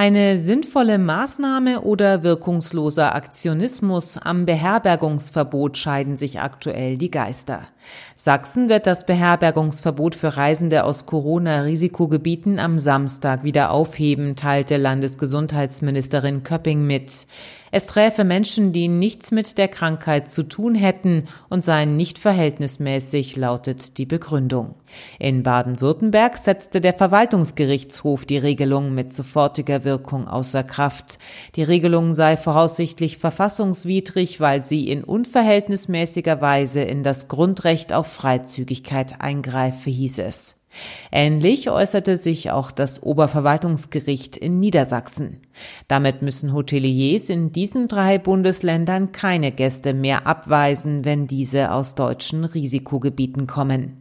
Eine sinnvolle Maßnahme oder wirkungsloser Aktionismus am Beherbergungsverbot scheiden sich aktuell die Geister. Sachsen wird das Beherbergungsverbot für Reisende aus Corona-Risikogebieten am Samstag wieder aufheben, teilte Landesgesundheitsministerin Köpping mit. Es träfe Menschen, die nichts mit der Krankheit zu tun hätten und seien nicht verhältnismäßig, lautet die Begründung. In Baden-Württemberg setzte der Verwaltungsgerichtshof die Regelung mit sofortiger Wirkung außer Kraft. Die Regelung sei voraussichtlich verfassungswidrig, weil sie in unverhältnismäßiger Weise in das Grundrecht auf Freizügigkeit eingreife, hieß es. Ähnlich äußerte sich auch das Oberverwaltungsgericht in Niedersachsen. Damit müssen Hoteliers in diesen drei Bundesländern keine Gäste mehr abweisen, wenn diese aus deutschen Risikogebieten kommen.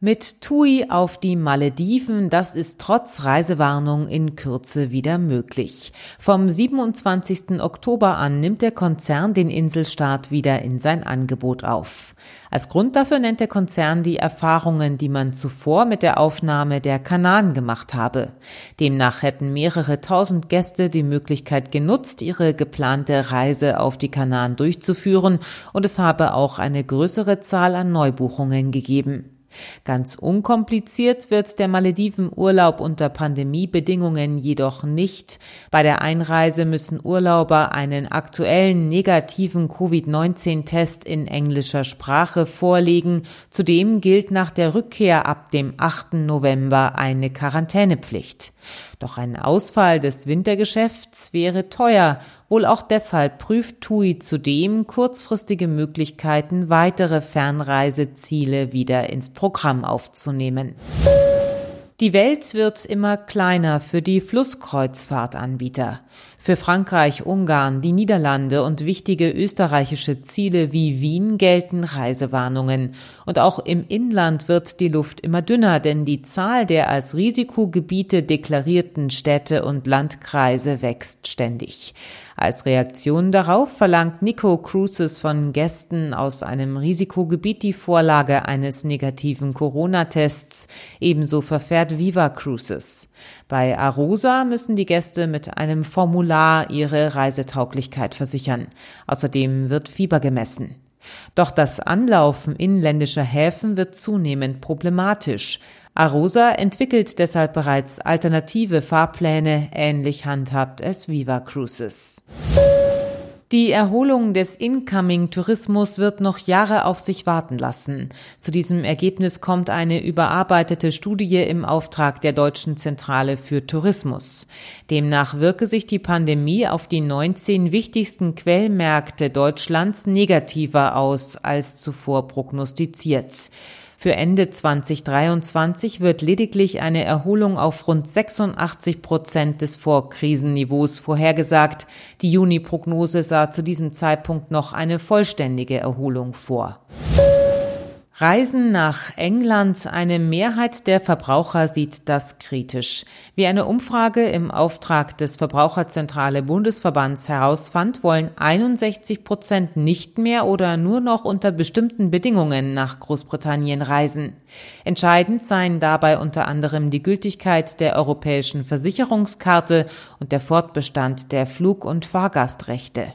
Mit TUI auf die Malediven, das ist trotz Reisewarnung in Kürze wieder möglich. Vom 27. Oktober an nimmt der Konzern den Inselstaat wieder in sein Angebot auf. Als Grund dafür nennt der Konzern die Erfahrungen, die man zuvor mit der Aufnahme der Kanaren gemacht habe. Demnach hätten mehrere tausend Gäste die Möglichkeit genutzt, ihre geplante Reise auf die Kanaren durchzuführen und es habe auch eine größere Zahl an Neubuchungen gegeben. Ganz unkompliziert wird der Maledivenurlaub unter Pandemiebedingungen jedoch nicht. Bei der Einreise müssen Urlauber einen aktuellen negativen Covid-19-Test in englischer Sprache vorlegen. Zudem gilt nach der Rückkehr ab dem 8. November eine Quarantänepflicht. Doch ein Ausfall des Wintergeschäfts wäre teuer. Wohl auch deshalb prüft TUI zudem kurzfristige Möglichkeiten, weitere Fernreiseziele wieder ins Programm aufzunehmen. Die Welt wird immer kleiner für die Flusskreuzfahrtanbieter. Für Frankreich, Ungarn, die Niederlande und wichtige österreichische Ziele wie Wien gelten Reisewarnungen. Und auch im Inland wird die Luft immer dünner, denn die Zahl der als Risikogebiete deklarierten Städte und Landkreise wächst ständig. Als Reaktion darauf verlangt Nico Cruises von Gästen aus einem Risikogebiet die Vorlage eines negativen Corona-Tests. Ebenso verfährt Viva Cruises. Bei Arosa müssen die Gäste mit einem Formular ihre Reisetauglichkeit versichern. Außerdem wird Fieber gemessen. Doch das Anlaufen inländischer Häfen wird zunehmend problematisch. Arosa entwickelt deshalb bereits alternative Fahrpläne, ähnlich handhabt es Viva Cruises. Die Erholung des Incoming-Tourismus wird noch Jahre auf sich warten lassen. Zu diesem Ergebnis kommt eine überarbeitete Studie im Auftrag der Deutschen Zentrale für Tourismus. Demnach wirke sich die Pandemie auf die 19 wichtigsten Quellmärkte Deutschlands negativer aus als zuvor prognostiziert. Für Ende 2023 wird lediglich eine Erholung auf rund 86 Prozent des Vorkrisenniveaus vorhergesagt. Die Juni-Prognose sah zu diesem Zeitpunkt noch eine vollständige Erholung vor. Reisen nach England. Eine Mehrheit der Verbraucher sieht das kritisch. Wie eine Umfrage im Auftrag des Verbraucherzentrale Bundesverbands herausfand, wollen 61 Prozent nicht mehr oder nur noch unter bestimmten Bedingungen nach Großbritannien reisen. Entscheidend seien dabei unter anderem die Gültigkeit der europäischen Versicherungskarte und der Fortbestand der Flug- und Fahrgastrechte.